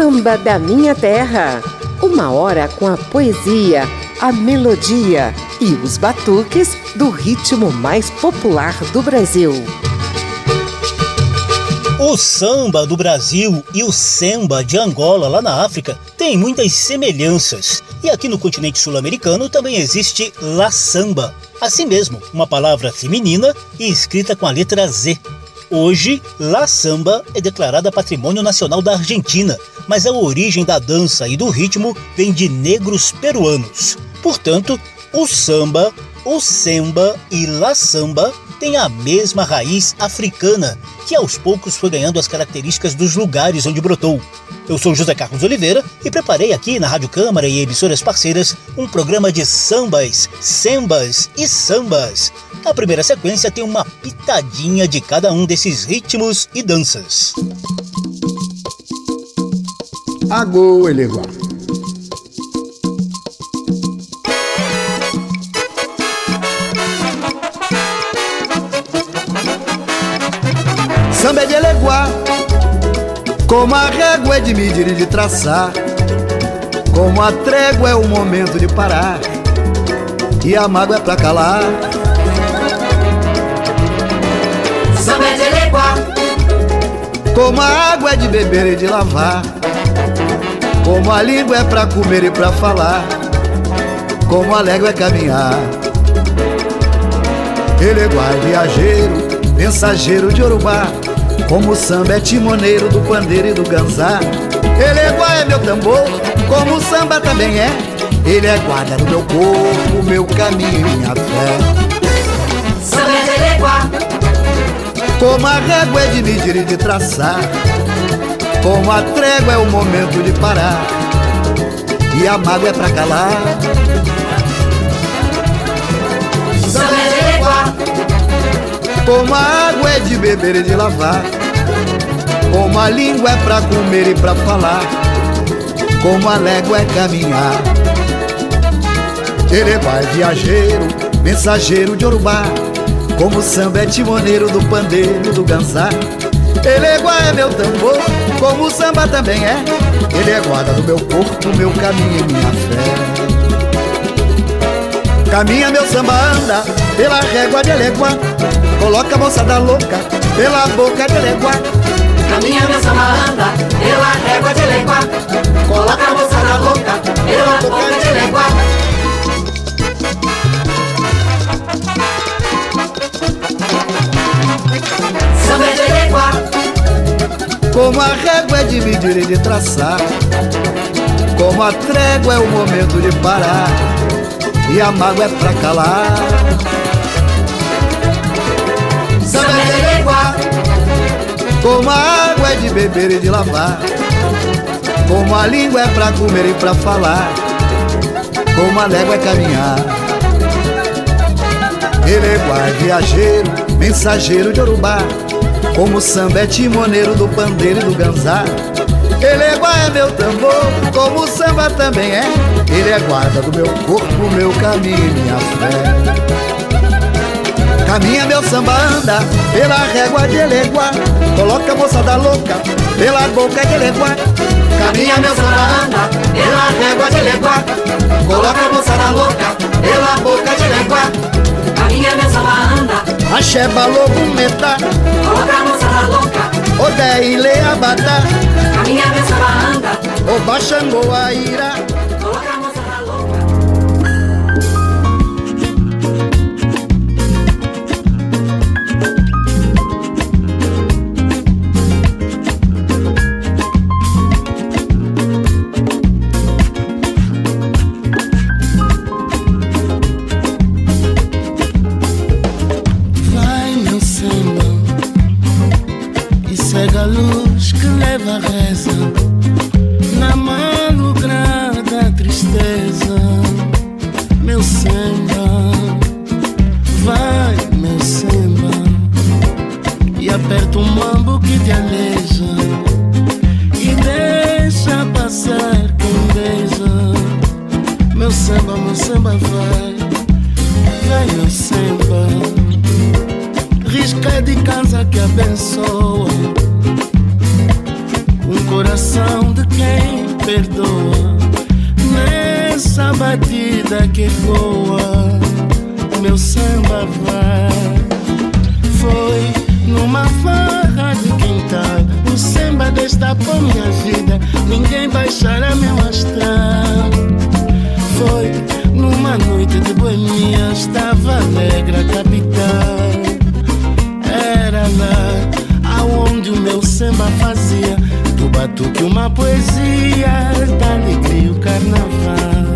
Samba da Minha Terra. Uma hora com a poesia, a melodia e os batuques do ritmo mais popular do Brasil. O samba do Brasil e o samba de Angola, lá na África, têm muitas semelhanças. E aqui no continente sul-americano também existe la samba. Assim mesmo, uma palavra feminina e escrita com a letra Z. Hoje, La Samba é declarada Patrimônio Nacional da Argentina, mas a origem da dança e do ritmo vem de negros peruanos. Portanto, o samba, o semba e La Samba têm a mesma raiz africana, que aos poucos foi ganhando as características dos lugares onde brotou. Eu sou José Carlos Oliveira e preparei aqui na Rádio Câmara e emissoras parceiras um programa de sambas, sembas e sambas. A primeira sequência tem uma pitadinha de cada um desses ritmos e danças. Agô, Eleguá. Como a régua é de medir e de traçar, como a trégua é o momento de parar, e a mágoa é pra calar. Samba é de como a água é de beber e de lavar, como a língua é pra comer e pra falar, como a légua é caminhar. Eleguá é viajeiro, mensageiro de Urubá, como o samba é timoneiro do pandeiro e do ganzá. Eleguá é meu tambor, como o samba também é. Ele é guarda do meu corpo, meu caminho e minha fé. Samba é de eleguá Como a régua é de medir e de traçar. Como a trégua é o momento de parar. E a mágoa é pra calar. Samba é Como a água é de beber e de lavar Como a língua é pra comer e pra falar Como a légua é caminhar. Ele vai viajeiro, mensageiro de Urubá Como o samba é timoneiro do pandeiro do ganzá. Ele é meu tambor, como o samba também é. Ele é guarda do meu corpo, meu caminho e minha fé Caminha meu samba anda pela régua de Eleguá Coloca a moçada louca pela boca de Eleguá Caminha meu samba anda pela régua de eleguá Coloca a moçada louca pela boca de eleguá Samba é de eleguá Como a régua é medir e de traçar Como a trégua é o momento de parar E a mágoa é pra calar. Eleguá Como a água é de beber e de lavar. Como a língua é pra comer e pra falar. Como a légua é caminhar. Eleguá é viajeiro, mensageiro de Urubá. Como o samba é timoneiro do pandeiro e do ganzá Eleguá é meu tambor, como o samba também é. Ele é guarda do meu corpo, meu caminho e minha fé. Caminha meu samba anda pela régua de Eleguá Coloca a moçada louca pela boca de Eleguá Caminha meu samba anda pela régua de eleguá Coloca a moçada louca pela boca de eleguá Caminha meu samba anda. Axé balogo metá, Coloca a moçada louca Odé e Leabadá Caminha meu samba anda Oba Xangô Aira samba fazia, do batuque uma poesia, da alegria o carnaval.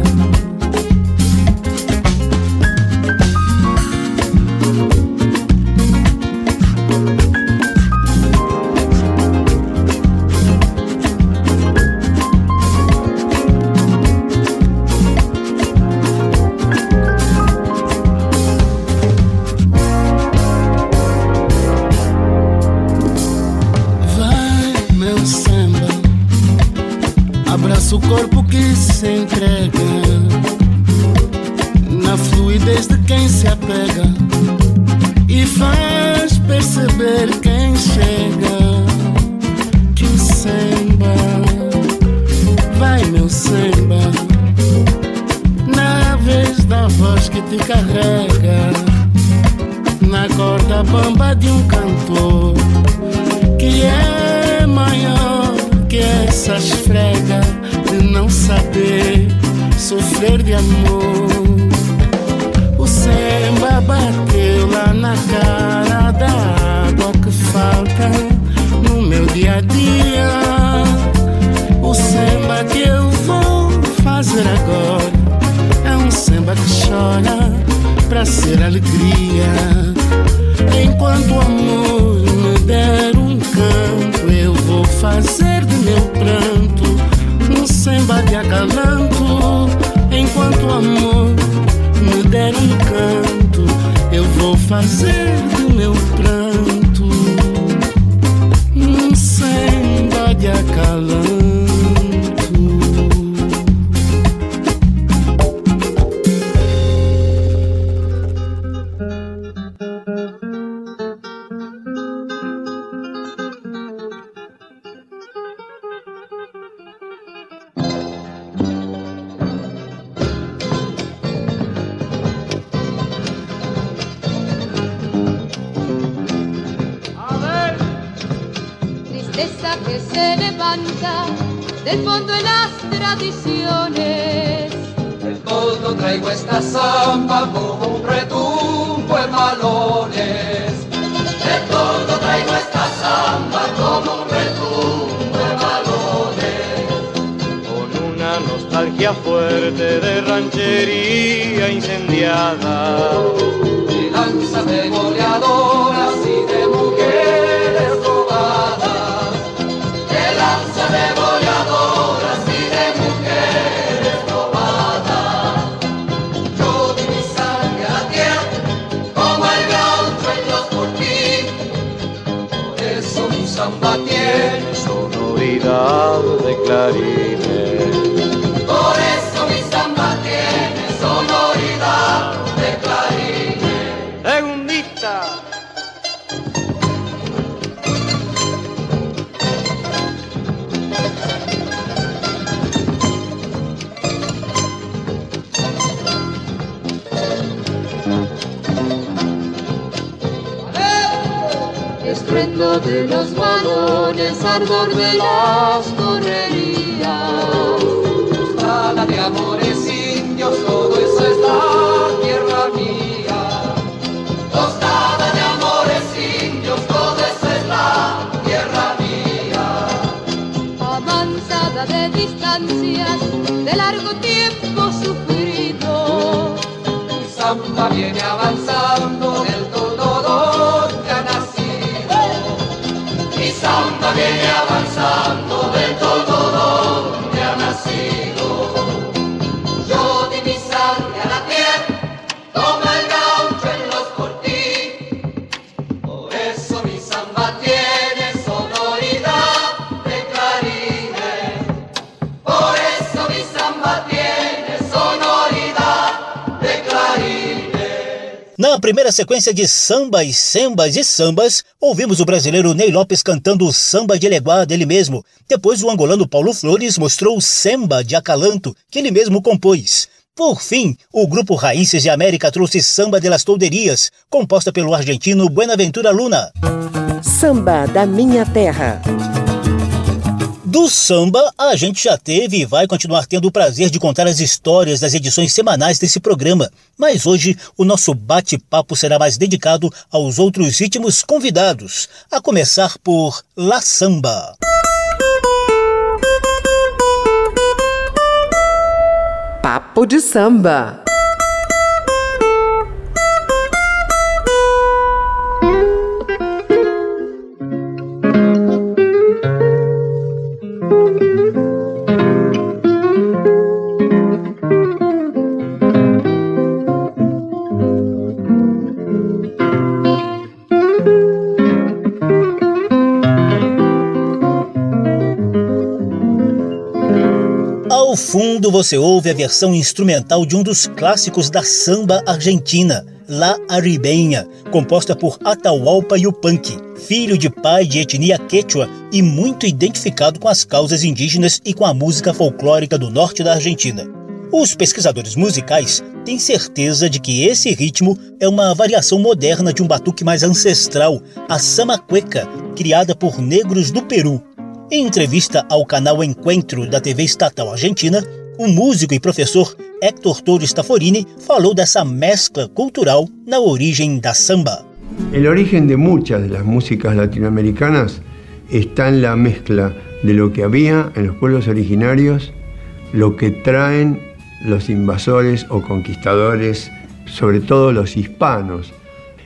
calando. pobres indios, todo eso es la tierra mía. Tostada de amores indios, todo eso es la tierra mía. Avanzada de distancias, de largo tiempo sufrido. Mi samba viene avanzada. Primeira sequência de sambas, sambas e sambas, ouvimos o brasileiro Ney Lopes cantando o samba de Eleguá dele mesmo. Depois o angolano Paulo Flores mostrou o samba de Acalanto, que ele mesmo compôs. Por fim, o grupo Raízes de América trouxe Samba de las Tolderias, composta pelo argentino Buenaventura Luna. Samba da Minha Terra. Do samba, a gente já teve e vai continuar tendo o prazer de contar as histórias das edições semanais desse programa. Mas hoje o nosso bate-papo será mais dedicado aos outros ritmos convidados, a começar por La Samba. Papo de samba. Fundo você ouve a versão instrumental de um dos clássicos da samba argentina, La Aribenha, composta por Atahualpa Yupanqui, filho de pai de etnia quechua e muito identificado com as causas indígenas e com a música folclórica do norte da Argentina. Os pesquisadores musicais têm certeza de que esse ritmo é uma variação moderna de um batuque mais ancestral, a samacueca, criada por negros do Peru, em entrevista ao canal Encontro da TV estatal argentina, o músico e professor Héctor Torres Taforini falou dessa mezcla cultural na origem da samba. El origen de muchas de las músicas latinoamericanas está en la mezcla de lo que había en los pueblos originarios, lo que traen los invasores o conquistadores, sobre todo los hispanos,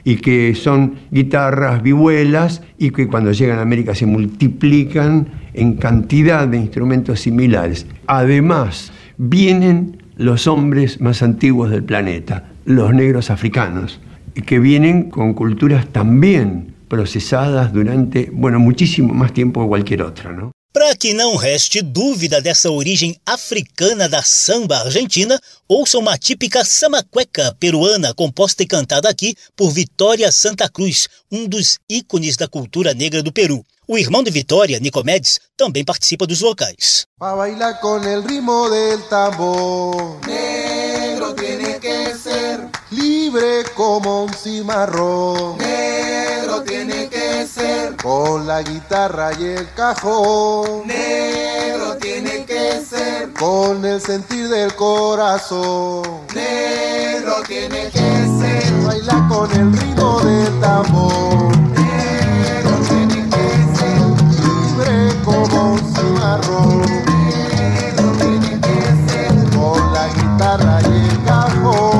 y que son guitarras, vihuelas, y que cuando llegan a América se multiplican en cantidad de instrumentos similares. Además, vienen los hombres más antiguos del planeta, los negros africanos, que vienen con culturas también procesadas durante, bueno, muchísimo más tiempo que cualquier otra, ¿no? Para que não reste dúvida dessa origem africana da samba argentina, ouça uma típica samacueca peruana composta e cantada aqui por Vitória Santa Cruz, um dos ícones da cultura negra do Peru. O irmão de Vitória, Nicomedes, também participa dos vocais. Pa bailar con el ritmo del tambor. Negro tiene que ser libre como un cimarrón. Negro con la guitarra y el cajón. Negro tiene que ser con el sentir del corazón. Negro tiene que ser bailar con el ritmo del tambor. Negro tiene que ser libre como un cimarrón. Negro tiene que ser con la guitarra y el cajón.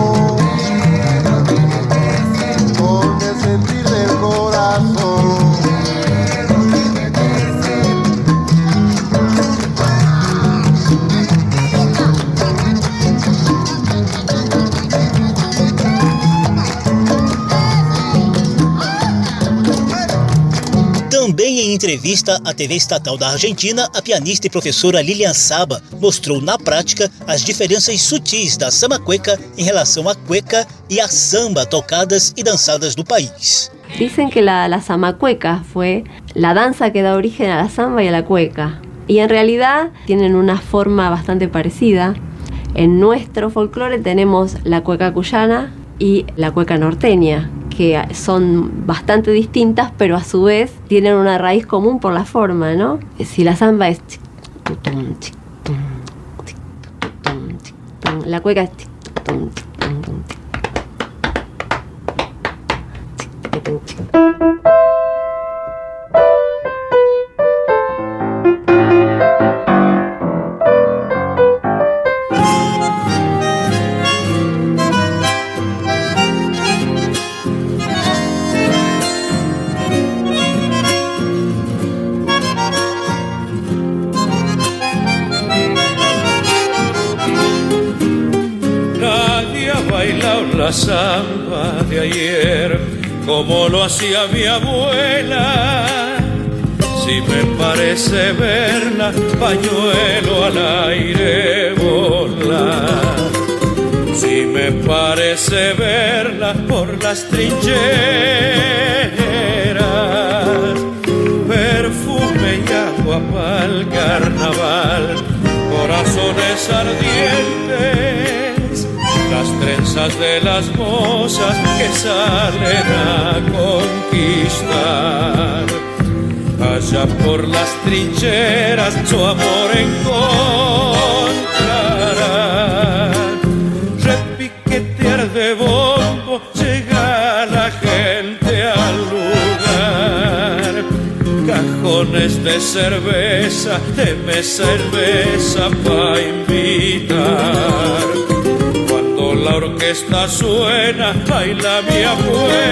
Entrevista à TV estatal da Argentina, a pianista e professora Lilian Saba mostrou na prática as diferenças sutis da samacueca em relação à cueca e à samba tocadas e dançadas no país. Dicen que la, la zamacueca fue la danza que da origen a la samba a la cueca. Y en realidad tienen una forma bastante parecida. En nuestro folclore tenemos la cueca cuyana y la cueca norteña, que son bastante distintas, pero a su vez tienen una raíz común por la forma, ¿no? Si la samba es la cueca es tic, tutum, la samba de ayer como lo hacía mi abuela. Si me parece verla, pañuelo al aire volar. Si me parece verla por las trincheras, perfume y agua para el carnaval, corazones ardientes, las trenzas de las mozas que salen a conquistar. Allá por las trincheras su amor encontrará. Repiquetear de bombo llega la gente al lugar. Cajones de cerveza, deme cerveza pa' invitar. La orquesta suena, baila mi abuela.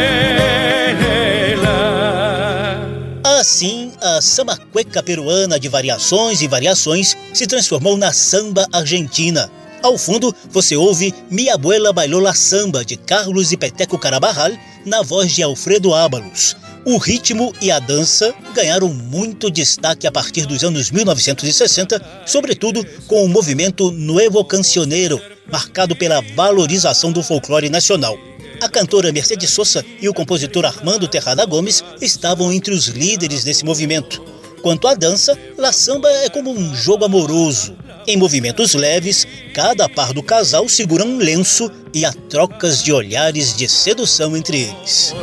Assim, a samba cueca peruana de variações e variações se transformou na samba argentina. Ao fundo, você ouve Mi Abuela Bailou la Samba, de Carlos e Peteco Carabarral, na voz de Alfredo Ábalos. O ritmo e a dança ganharam muito destaque a partir dos anos 1960, sobretudo com o movimento Nuevo Cancionero, marcado pela valorização do folclore nacional. A cantora Mercedes Sosa e o compositor Armando Terrada Gomes estavam entre os líderes desse movimento. Quanto à dança, La Samba é como um jogo amoroso. Em movimentos leves, cada par do casal segura um lenço e há trocas de olhares de sedução entre eles.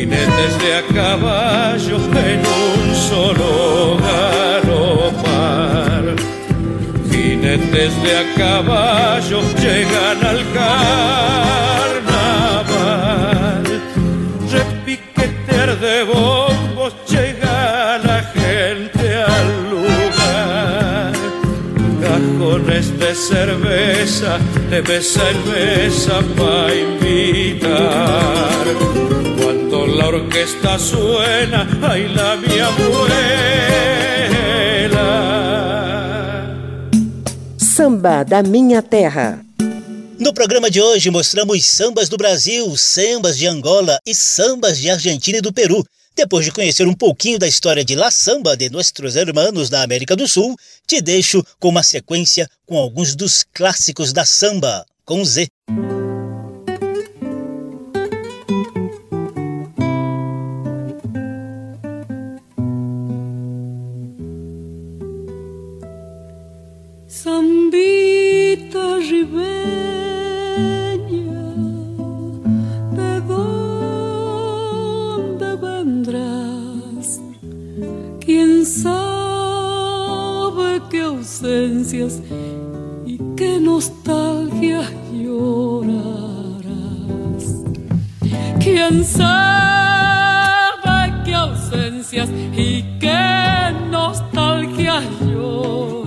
Jinetes de a caballo en un solo galopar. Jinetes de a caballo llegan al carnaval. Repiquetear de bombos llega la gente al lugar cajones de cerveza, de cerveza para invitar. Cuando la orquesta suena, baila mi abuela. Samba da Minha Terra. No programa de hoje mostramos sambas do Brasil, sambas de Angola e sambas de Argentina e do Peru. Depois de conhecer um pouquinho da história de La Samba de nossos hermanos da América do Sul, te deixo com uma sequência com alguns dos clássicos da samba, com Z. ausencias y qué nostalgia llorarás? ¿Quién sabe qué ausencias y qué nostalgia llorarás?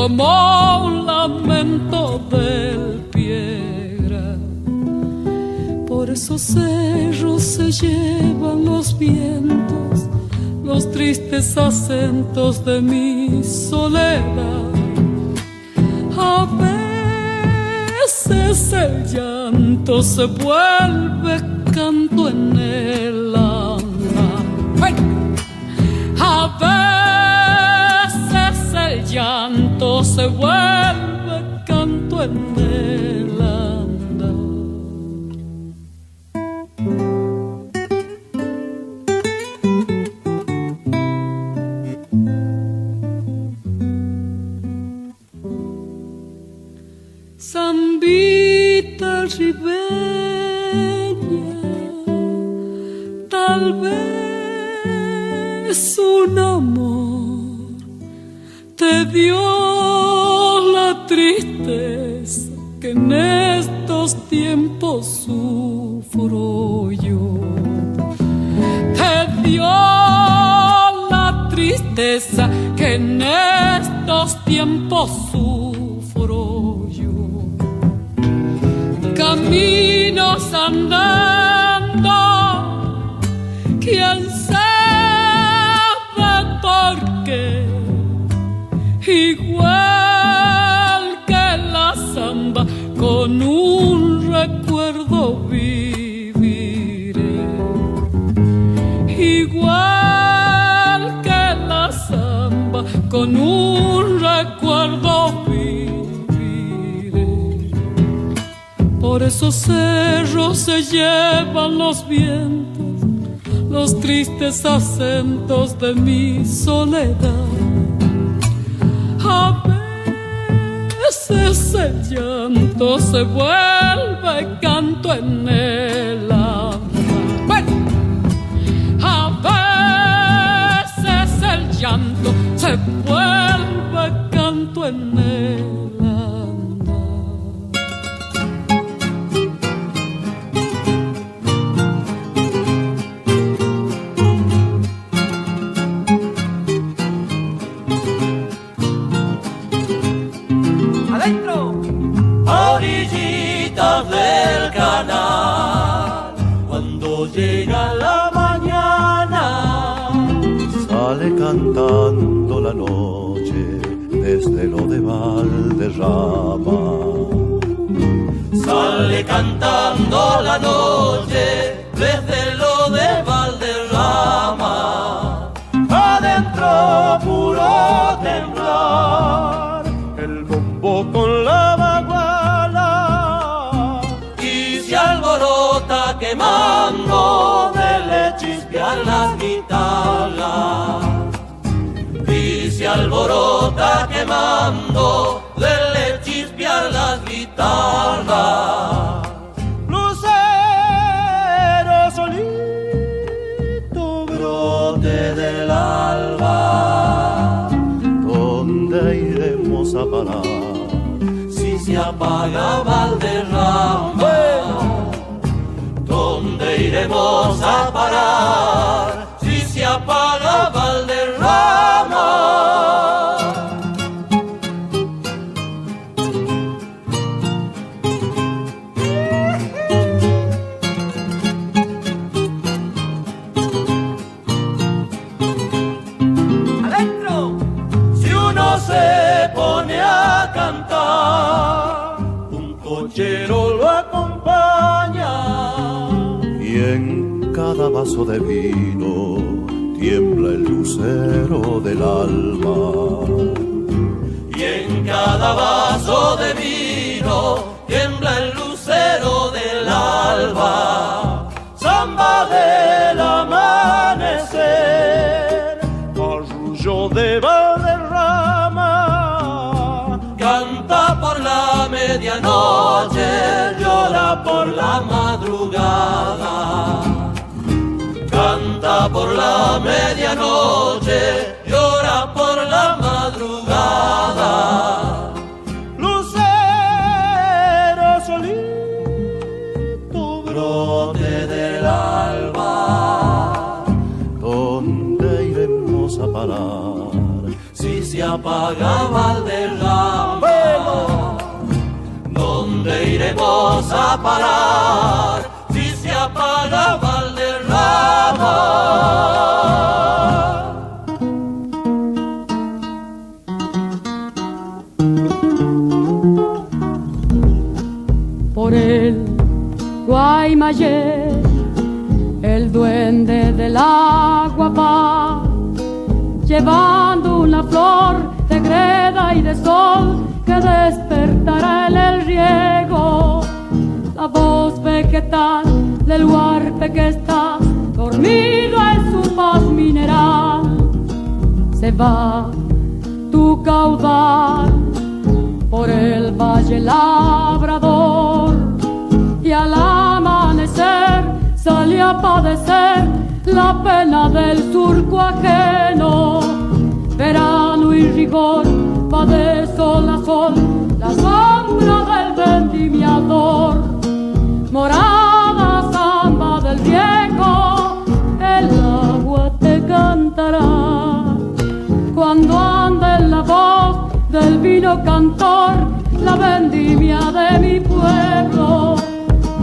Como un lamento del piegra por esos cerros se llevan los vientos, los tristes acentos de mi soledad. A veces el llanto se vuelve canto en el alma. A veces llanto se vuelve quién sabe por qué, igual que la samba, con un recuerdo viviré, igual que la samba, con un recuerdo viviré. Por esos cerros se llevan los vientos, los tristes acentos de mi soledad. A veces el llanto se vuelve canto en el alma. A veces el llanto se vuelve canto en el Valderrama. sale cantando la noche desde lo de Valderrama. Adentro puro temblar, el bombo con la baguala y se alborota quemando de le chispear las guitarras. Se alborota quemando de vaso de vino tiembla el lucero del alma. Y en cada vaso de vino tiembla el lucero del alba. Samba del amanecer, arrullo de Valderrama. Canta por la medianoche, llora por la madrugada. Medianoche, llora por la madrugada. Lucero solito, brote del alba. ¿Dónde iremos a parar? Si se apaga Valderrama, ¿dónde iremos a parar? Si se apaga El duende del agua va, llevando una flor de greda y de sol que despertará en el riego la voz vegetal del huarpe que está dormido en su paz mineral. Se va tu caudal por el valle labrador y al amanecer sale a padecer la pena del surco ajeno. Verano y rigor va de sol la sombra del vendimiador. Morada samba del viejo, el agua te cantará cuando ande en la voz del vino cantor, la vendimia de mi pueblo.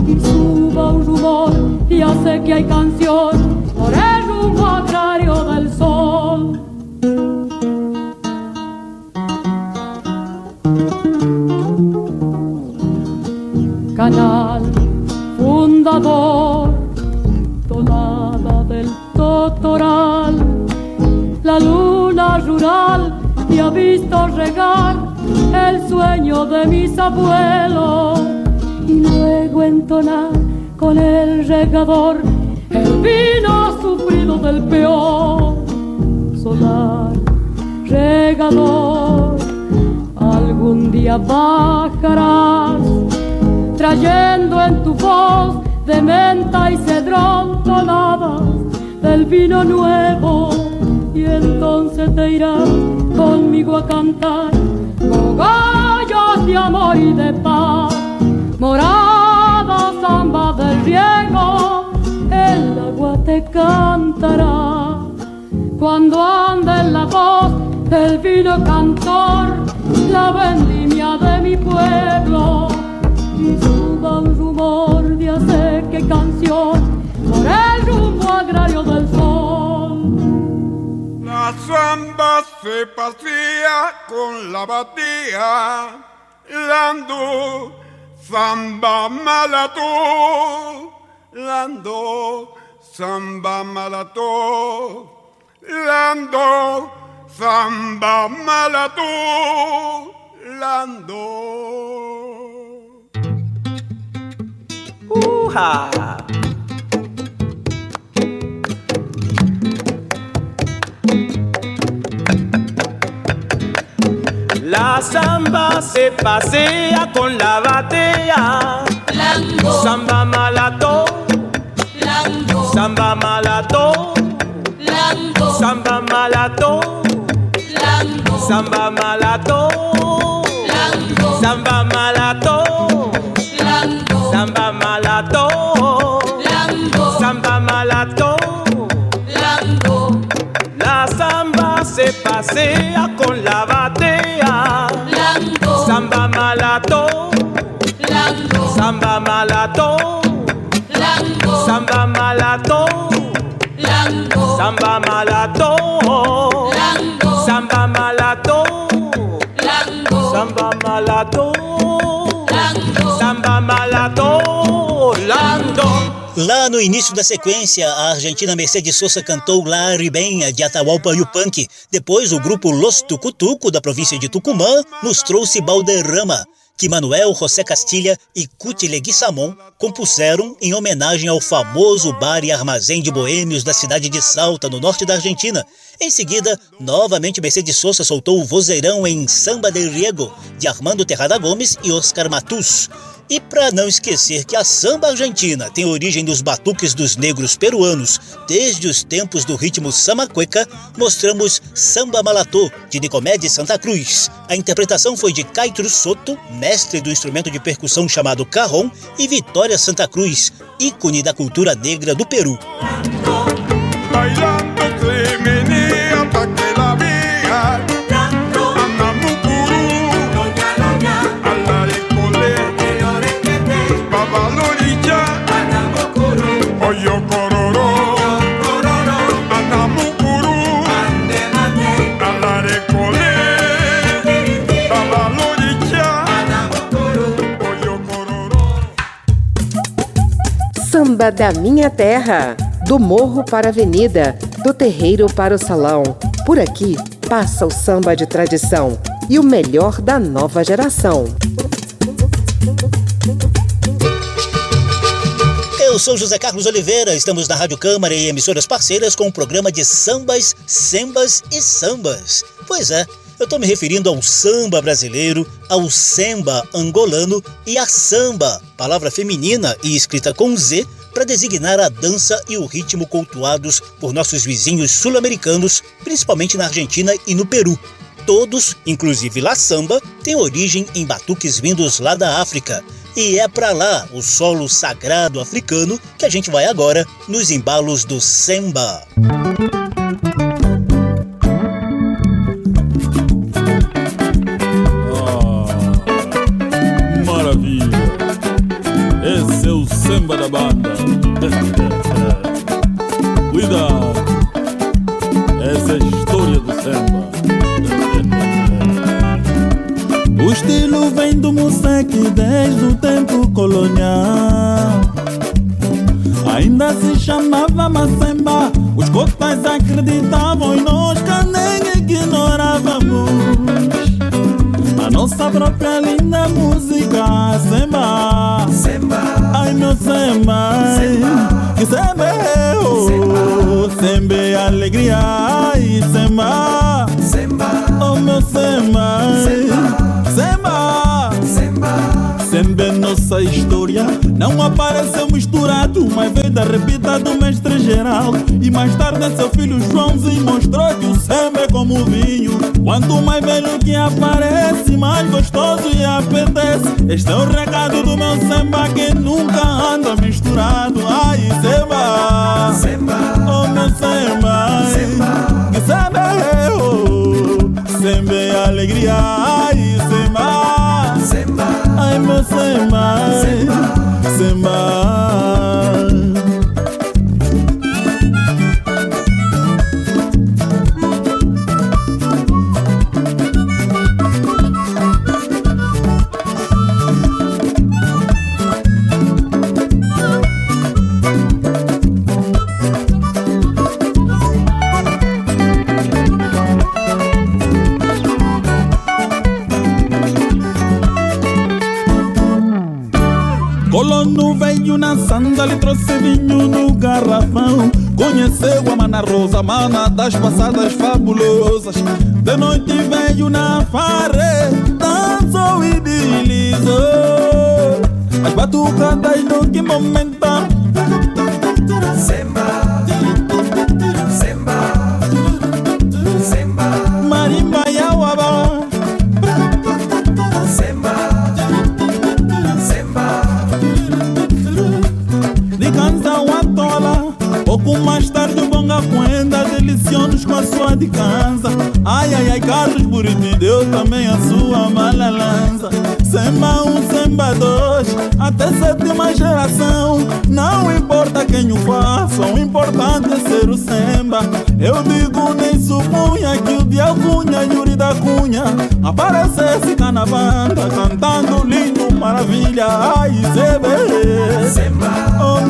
Y suba un rumor, ya sé que hay canción por el rumbo agrario del sol. Canal fundador, tonada del totoral, la luna rural te ha visto regar el sueño de mis abuelos y entonar con el regador. El vino sufrido del peor. Solar regador algún día bajarás trayendo en tu voz de menta y cedrón tonadas del vino nuevo. Y entonces te irás conmigo a cantar cogollos de amor y de paz morada samba del riego el agua te cantará cuando ande en la voz del vino cantor la vendimia de mi pueblo y suba un rumor de hacer que canción por el rumbo agrario del sol. La samba se pasea con la batía, lando samba malató, lando samba malató, lando samba malató, lando. ¡Uja! La samba se pasea con la batea. Samba malato. Samba malato. Samba malato. Samba malato. Samba malato. Samba malato. Samba malato. La samba se pasea con la batea. Samba malato. Samba malato. Samba malato. Samba malato. Samba malato. Samba malato. Lá no início da sequência, a argentina Mercedes Sosa cantou La Ribeña de Atahualpa Yupanqui. Depois, o grupo Los Tucutuco, da província de Tucumã, nos trouxe Balderrama, que Manuel José Castilha e Cuti Leguizamon compuseram em homenagem ao famoso bar e armazém de boêmios da cidade de Salta, no norte da Argentina. Em seguida, novamente Mercedes Sosa soltou o vozeirão em Samba del Riego, de Armando Terrada Gomes e Oscar Matus. E para não esquecer que a samba argentina tem origem dos batuques dos negros peruanos desde os tempos do ritmo samacueca, mostramos Samba Malatô, de Nicomedes Santa Cruz. A interpretação foi de Caetro Soto, mestre do instrumento de percussão chamado carrom, e Vitória Santa Cruz, ícone da cultura negra do Peru. Samba da minha terra. Do morro para a avenida, do terreiro para o salão. Por aqui passa o samba de tradição e o melhor da nova geração. Eu sou José Carlos Oliveira, estamos na Rádio Câmara e emissoras parceiras com o programa de sambas, sembas e sambas. Pois é, eu estou me referindo ao samba brasileiro, ao samba angolano e à samba, palavra feminina e escrita com Z, para designar a dança e o ritmo cultuados por nossos vizinhos sul-americanos, principalmente na Argentina e no Peru. Todos, inclusive La Samba, têm origem em batuques vindos lá da África. E é para lá, o solo sagrado africano, que a gente vai agora nos embalos do samba. Vem do Museque desde o tempo colonial. Ainda se chamava Macemba, os cotais acreditavam e nós que nem ignorávamos. A nossa própria linda música, Semba. Semba. Ai meu Semba. Semba. Que Semba é oh. Semba é alegria. Ai Semba. Semba. Oh meu. Semba. Semba. Nossa história. Não apareceu misturado, mas veio da repita do mestre geral. E mais tarde seu filho Joãozinho mostrou que o Semba é como o vinho. Quanto mais velho que aparece, mais gostoso e apetece. Este é o recado do meu Semba que nunca anda misturado. Ai, Semba. Semba. Oh, meu Semba. Semba. Que Semba é oh. Semba é alegria. Meu Semba. Semba. Mana rosa, mana das passadas fabulosas. De noite veio na farre, dançou e deslizou. As batucadas no que momento. Semba dois Até sétima geração. Não importa quem o faça O importante é ser o semba. Eu digo nem supunha Que o de Alcunha e Yuri da Cunha Aparecesse na banda Cantando lindo, maravilha. Ai, Semba. Oh,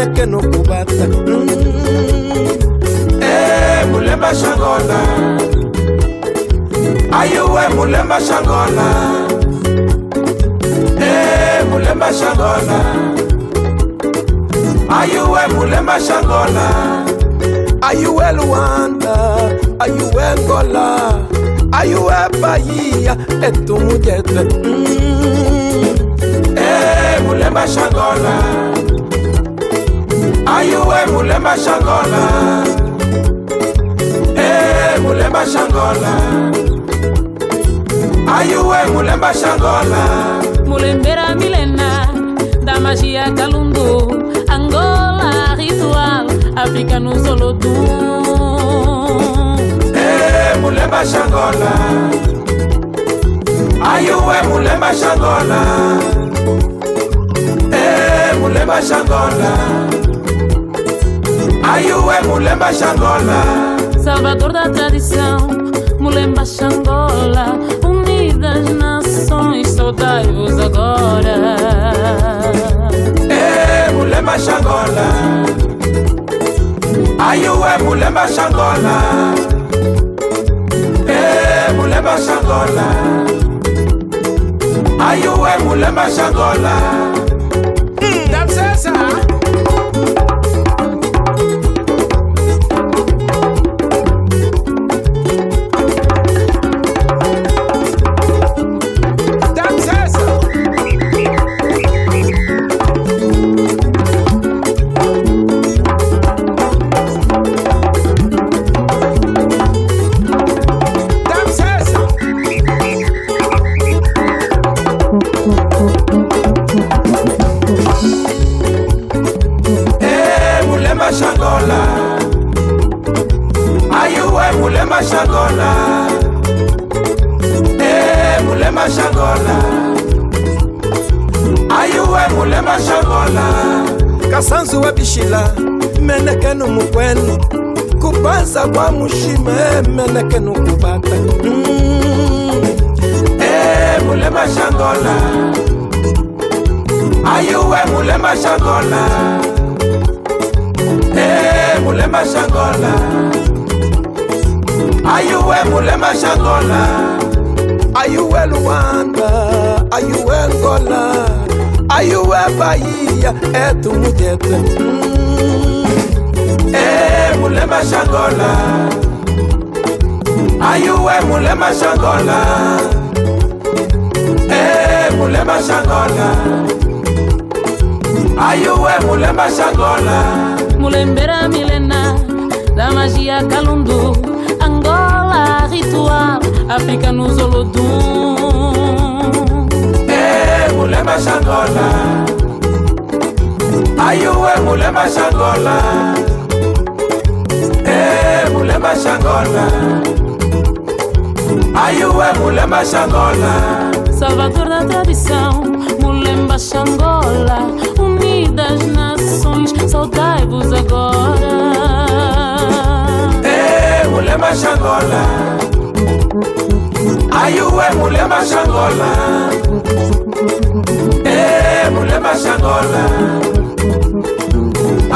Menekenu kubata mm. Eh, mulher shangola. Ayuwe mulher shangola? Eh, mulher shangola. Ayuwe mulher shangola? Ayuwe Luanda? Ayuwe Angola? Ayuwe Bahia? Etumujete mm. Eh, mulher shangola ayuwe eh, mulemba shangola. Eh mulemba shangola. Ayuwe eh, mulemba shangola. Mulembera milena da magia kalundu angola ritual africano solo tu. Eh mulemba shangola. Ayuwe eh, mulemba shangola. Eh mulemba shangola. Ayuwe mulemba shangola Salvador da tradição, Mulemba Xangola, unidas nações, saudai-vos agora. É, Mulemba Xangola, Ayué Mulemba Xangola, é, Mulemba Xangola, Ayué Mulemba Xangola. Shangola Eh Mulema Shangola Ayuwe Mulema Shangola Kasanzu wa bishila Menekenu mukwenu. Kubanza kwa mushime Menekenu kubata. Mm. Eh Mulema Shangola Ayuwe Mulema Shangola Eh Mulema Shangola Ayuwe mulema shangola Ayuwe Luanda? Ayuwe Angola? Ayuwe Bahia? Etu mujete mm. Eh mulema shangola Ayuwe mulema shangola Eh mulema shangola Ayuwe mulema shangola Mulembera milena da magia calundu Angola ritual, África no Zolodum. Eh, mulema Shangola. Ayuwe mulema Shangola. Eh, mulema Shangola. Ayuwe mulema Shangola. Salvador da tradição, Mulemba Xangola, unidas nações, saudai-vos agora. Mulema shangola ayuwe mulema shangola eh mulema shangola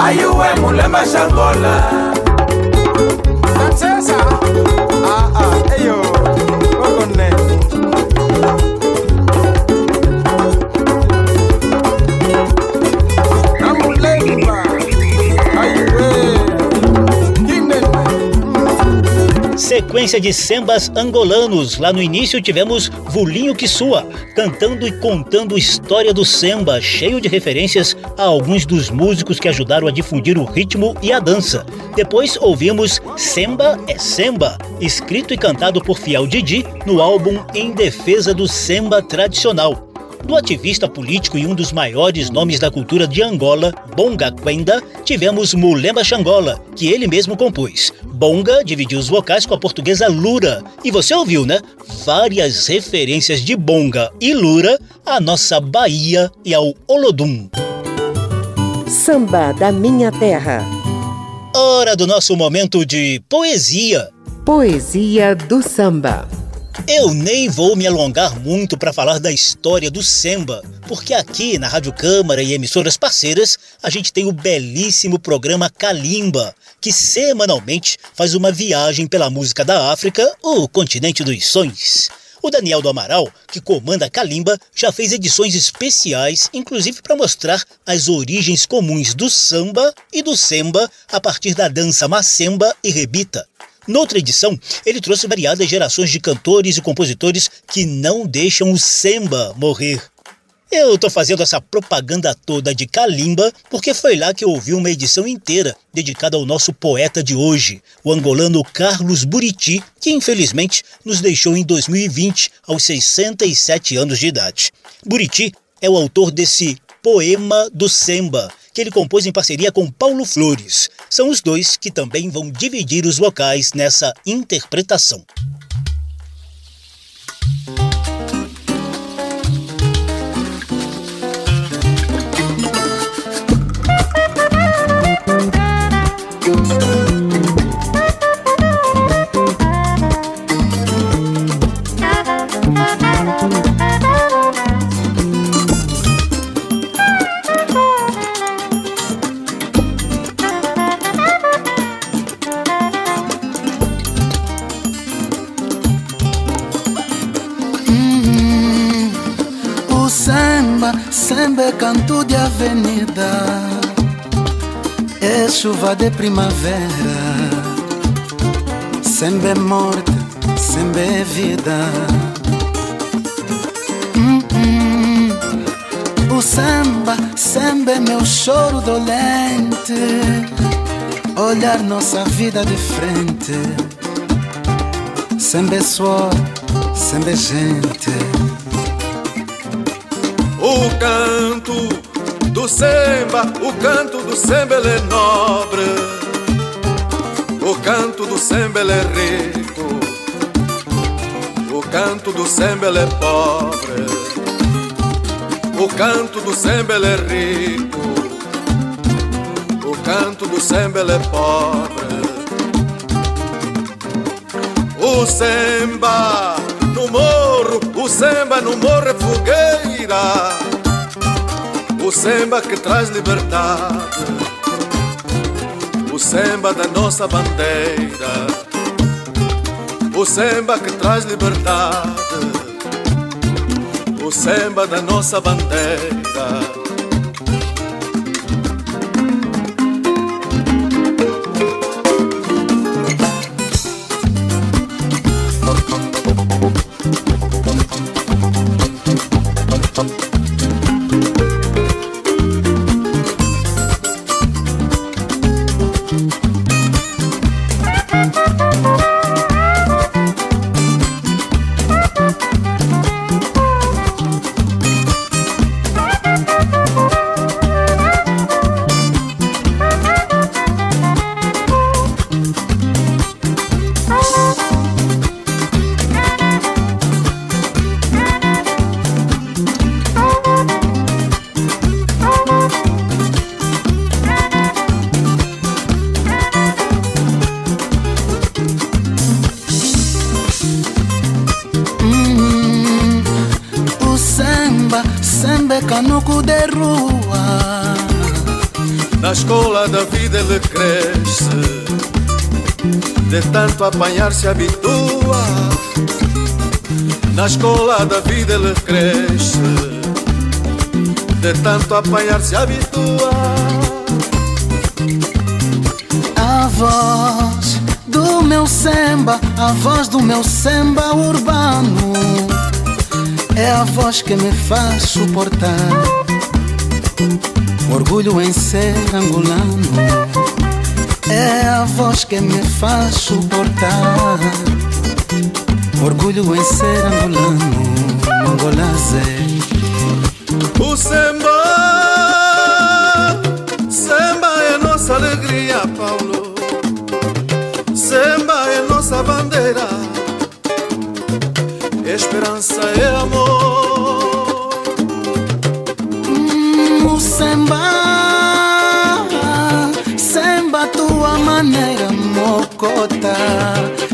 ayuwe mulema shangola Sasa ah ah. Eyo okone Sequência de sambas angolanos. Lá no início tivemos Vulinho que Sua, cantando e contando história do samba, cheio de referências a alguns dos músicos que ajudaram a difundir o ritmo e a dança. Depois ouvimos Semba é Semba, escrito e cantado por Fiel Didi no álbum Em Defesa do Semba Tradicional. Do ativista político e um dos maiores nomes da cultura de Angola, Bonga Quenda, tivemos Mulemba Xangola, que ele mesmo compôs. Bonga dividiu os vocais com a portuguesa Lura. E você ouviu, né? Várias referências de Bonga e Lura à nossa Bahia e ao Olodum. samba da minha terra. Hora do nosso momento de poesia. Poesia do samba. Eu nem vou me alongar muito para falar da história do samba, porque aqui na Rádio Câmara e emissoras parceiras a gente tem o belíssimo programa Kalimba, que semanalmente faz uma viagem pela música da África, o continente dos sonhos. O Daniel do Amaral, que comanda Kalimba, já fez edições especiais, inclusive para mostrar as origens comuns do samba e do semba a partir da dança macemba e rebita. Noutra edição, ele trouxe variadas gerações de cantores e compositores que não deixam o samba morrer. Eu tô fazendo essa propaganda toda de Kalimba porque foi lá que eu ouvi uma edição inteira dedicada ao nosso poeta de hoje, o angolano Carlos Buriti, que infelizmente nos deixou em 2020 aos 67 anos de idade. Buriti é o autor desse Poema do Semba, que ele compôs em parceria com Paulo Flores. São os dois que também vão dividir os vocais nessa interpretação. Samba é canto de avenida, é chuva de primavera. Samba é morte, samba é vida. Hum, hum, o samba, samba é meu choro dolente, olhar nossa vida de frente. Samba é suor, samba é gente. O canto do samba, o canto do samba ele é nobre. O canto do samba ele é rico. O canto do samba ele é pobre. O canto do samba ele é rico. O canto do samba ele é pobre. O samba no morro, o samba no morro é fogueira. O samba que traz liberdade. O samba da nossa bandeira. O samba que traz liberdade. O samba da nossa bandeira. É canuco de rua. Na escola da vida ele cresce De tanto apanhar se habitua Na escola da vida ele cresce De tanto apanhar se habitua A voz do meu samba, a voz do meu samba urbano. É a voz que me faz suportar. Orgulho em ser angolano. É a voz que me faz suportar. Orgulho em ser angolano. Angolazé. O samba Samba é nossa alegria, Paulo Samba é nossa bandeira Esperança é amor Semba, semba tua maneira mocota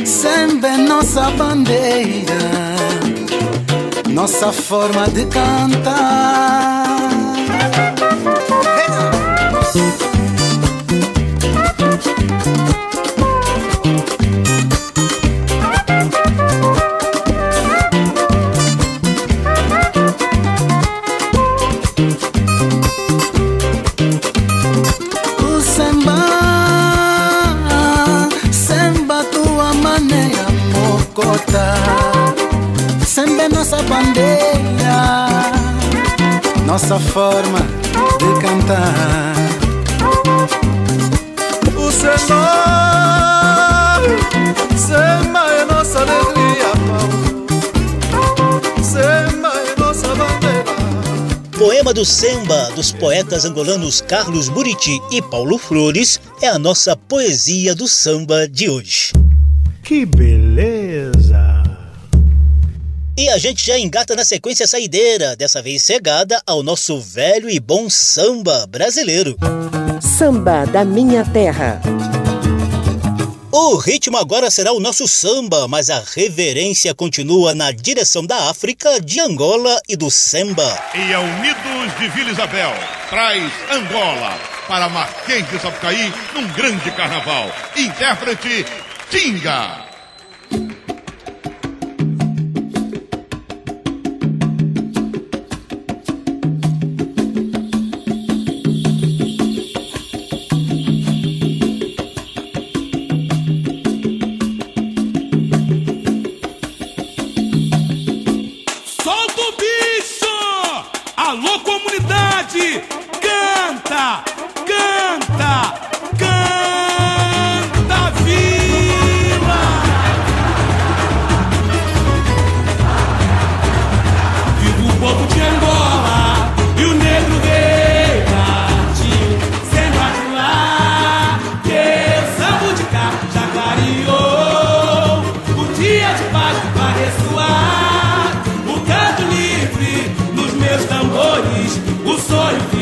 Semba é nossa bandeira Nossa forma de cantar. Samba é nossa bandeira, nossa forma de cantar. O samba, samba é nossa alegria, Paulo. Samba é nossa bandeira. Poema do Samba, dos poetas angolanos Carlos Buriti e Paulo Flores, é a nossa poesia do samba de hoje. Que beleza! E a gente já engata na sequência saideira, dessa vez cegada ao nosso velho e bom samba brasileiro. Samba da minha terra. O ritmo agora será o nosso samba, mas a reverência continua na direção da África, de Angola e do Semba. E a Unidos de Vila Isabel traz Angola para Marquês de Sapucaí num grande carnaval. Intérprete Tinga. o sonho que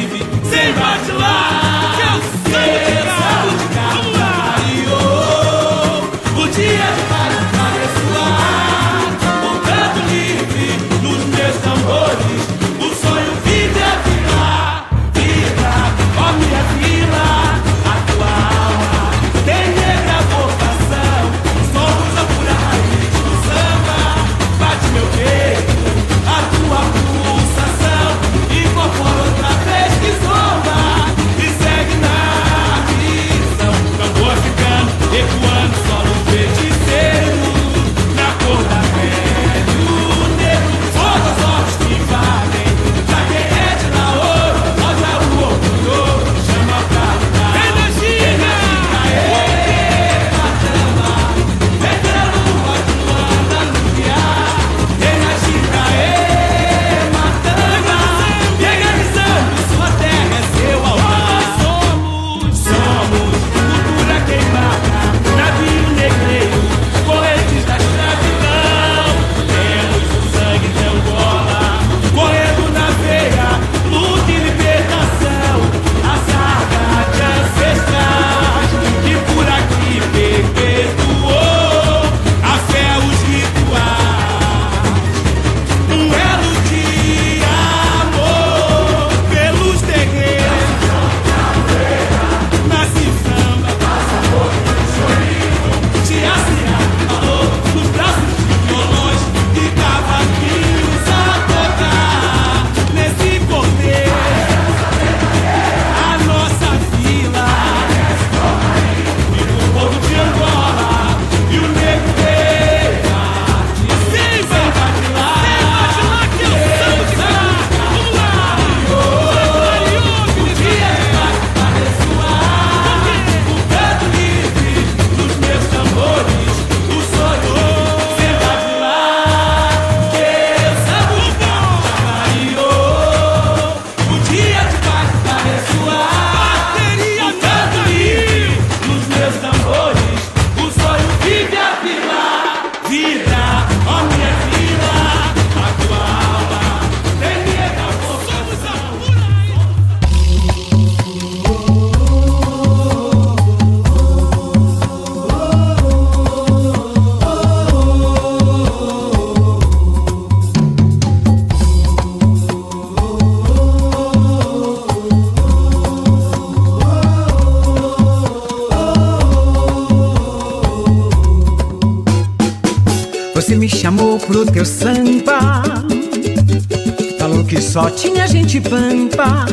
gente pampa.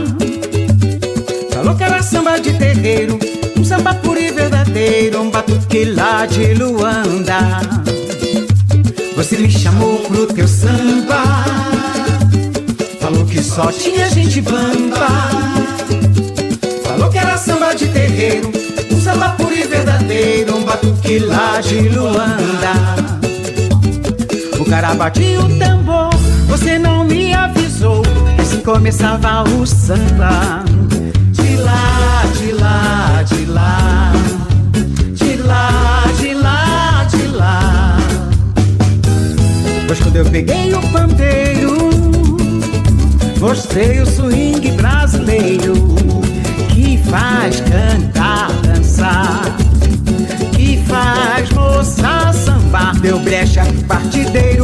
Falou que era samba de terreiro. Um samba puro e verdadeiro. Um batuque lá de Luanda. Você me chamou pro teu samba. Falou que só tinha gente pampa. Falou que era samba de terreiro. Um samba puro e verdadeiro. Um batuque lá de Luanda. O cara batia o tambor, você não me começava o samba. De lá, de lá, de lá. De lá, de lá, de lá. Pois quando eu peguei o pandeiro, mostrei o swing brasileiro que faz cantar, dançar, que faz moça sambar. Deu brecha partideiro,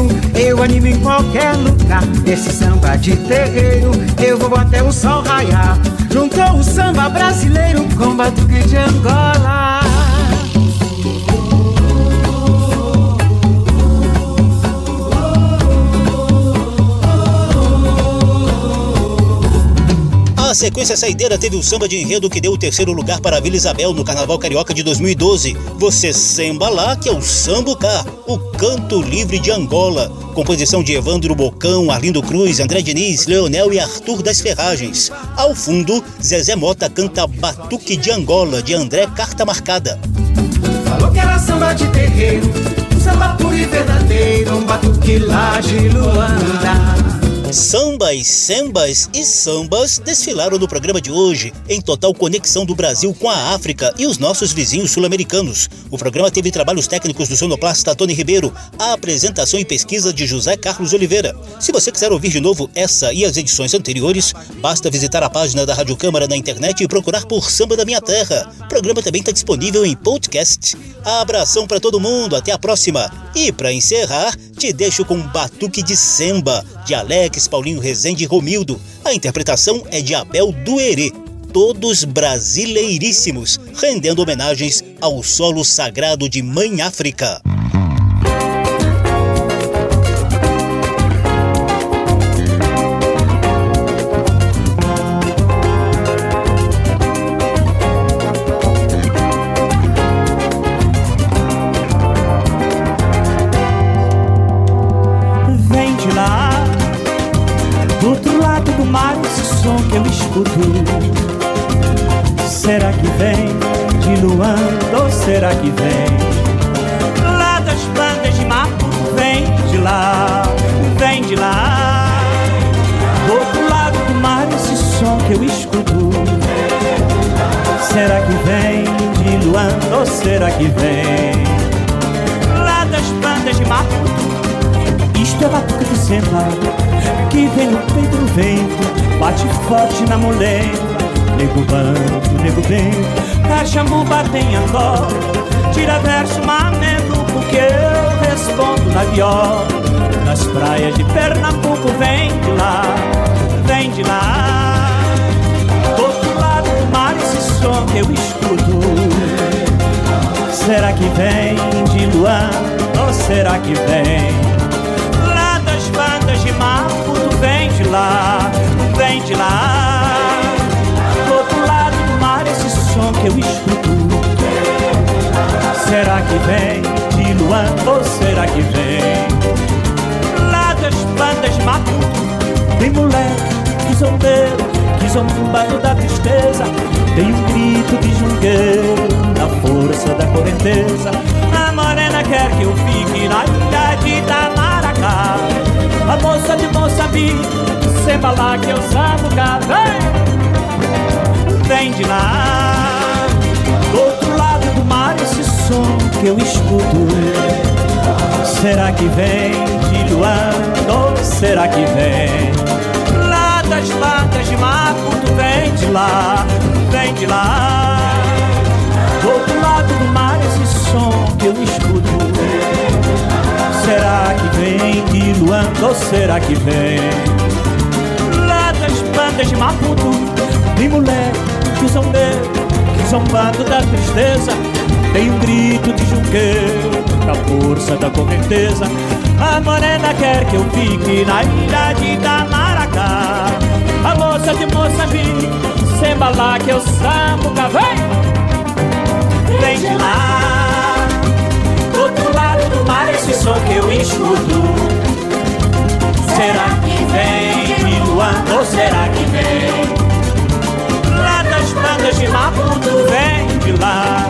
eu animo em qualquer lugar. Esse samba de terreiro, eu vou até o sol raiar. Juntou o samba brasileiro com batuque de Angola. A sequência saideira teve o samba de enredo que deu o terceiro lugar para a Vila Isabel no Carnaval Carioca de 2012. Você Samba Lá, que é o Sambucá, o Canto Livre de Angola. Composição de Evandro Bocão, Arlindo Cruz, André Diniz, Leonel e Arthur das Ferragens. Ao fundo, Zezé Mota canta Batuque de Angola, de André Carta Marcada. Falou que era samba de terreiro, um samba puro e verdadeiro, um batuque lá de Luanda. Sambas, sambas e sambas desfilaram no programa de hoje, em total conexão do Brasil com a África e os nossos vizinhos sul-americanos. O programa teve trabalhos técnicos do sonoplasta Tony Ribeiro, a apresentação e pesquisa de José Carlos Oliveira. Se você quiser ouvir de novo essa e as edições anteriores, basta visitar a página da Rádio Câmara na internet e procurar por Samba da Minha Terra. O programa também está disponível em podcast. Abração para todo mundo, até a próxima. E para encerrar, te deixo com Batuque de Semba, de Alex Paulinho Rezende e Romildo. A interpretação é de Abel Duerê. Todos brasileiríssimos, rendendo homenagens ao solo sagrado de Mãe África. Zombado da tristeza. Tem um grito de jungueiro na força da correnteza. A morena quer que eu fique na ilha de Itamaracá. A moça de Moçambique, samba lá que eu cá. Vem, vem de lá, do outro lado do mar esse som que eu escuto. Será que vem de Luanda ou será que vem das bandas de Maputo? Vem de lá, vem de lá. Do outro lado do mar esse som que eu escuto Será que vem de Luanda ou será que vem Lá das bandas de Maputo Tem mulher que zombeiro, que zombado da tristeza Tem um grito de junqueiro, muita força da correnteza. A morena quer que eu fique na ilha de A moça de Moçambique, samba lá que eu sambuca, vem! Vem de lá, do outro lado do mar, esse som que eu escuto. Será que vem de Luan ou será que vem? Lá das bandas de Maputo, vem de lá,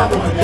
Se não